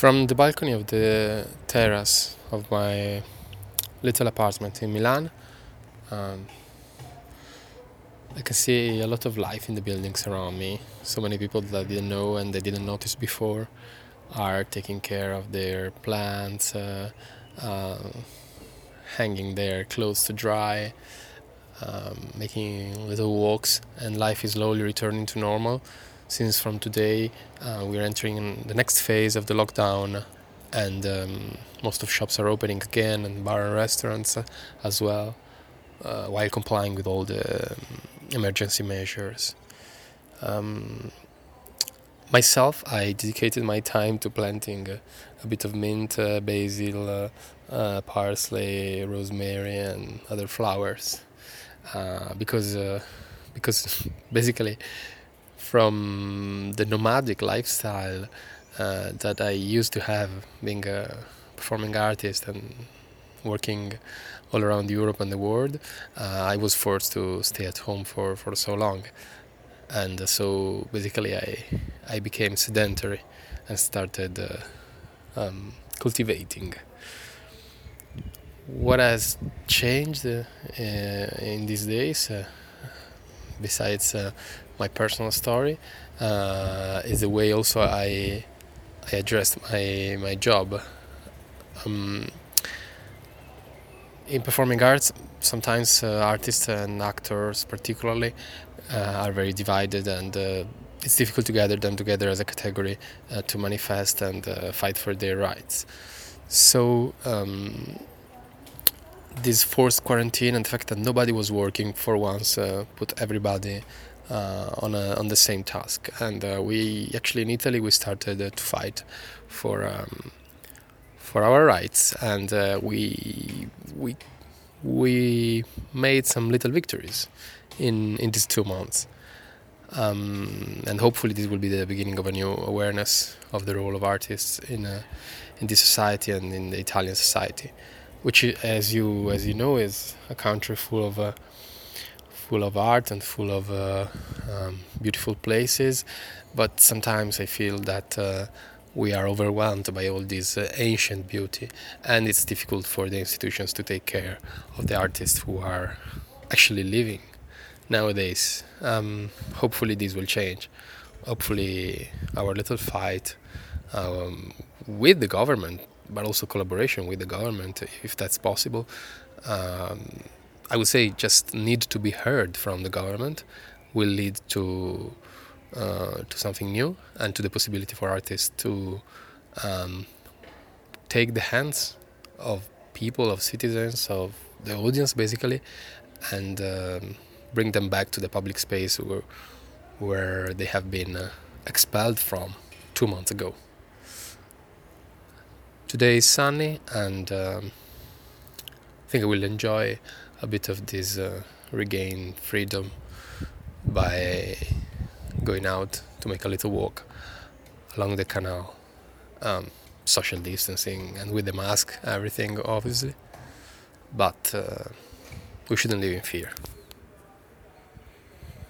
From the balcony of the terrace of my little apartment in Milan, um, I can see a lot of life in the buildings around me. So many people that I didn't know and they didn't notice before are taking care of their plants, uh, uh, hanging their clothes to dry, um, making little walks, and life is slowly returning to normal. Since from today uh, we're entering the next phase of the lockdown, and um, most of shops are opening again, and bar and restaurants uh, as well, uh, while complying with all the um, emergency measures. Um, myself, I dedicated my time to planting a, a bit of mint, uh, basil, uh, uh, parsley, rosemary, and other flowers, uh, because uh, because basically from the nomadic lifestyle uh, that I used to have, being a performing artist and working all around Europe and the world, I was forced to stay at home for, for so long and so basically I I became sedentary and started uh, um, cultivating. What has changed uh, in these days, uh, besides uh, my personal story, uh, is the way also I I addressed my my job. Um, in performing arts, sometimes uh, artists and actors, particularly, uh, are very divided, and uh, it's difficult to gather them together as a category uh, to manifest and uh, fight for their rights. So. Um, this forced quarantine and the fact that nobody was working for once put everybody on a, on the same task. And uh, we actually in Italy we started to fight for um, for our rights, and we we we made some little victories in in these two months. Um, and hopefully this will be the beginning of a new awareness of the role of artists in uh, in this society and in the Italian society, which, as you as you know, is a country full of uh, full of art and full of uh, um, beautiful places. But sometimes I feel that uh, we are overwhelmed by all this uh, ancient beauty, and it's difficult for the institutions to take care of the artists who are actually living nowadays. Um, hopefully, this will change. Hopefully, our little fight um, with the government, but also collaboration with the government, if that's possible. Um, I would say just need to be heard from the government will lead to uh, to something new and to the possibility for artists to um, take the hands of people, of citizens, of the audience, basically, and um, bring them back to the public space where, where they have been uh, expelled from two months ago. Today is sunny, and um, I think I will enjoy a bit of this uh, freedom by going out to make a little walk along the canal. Um, social distancing and with the mask, everything, obviously. But uh, we shouldn't live in fear.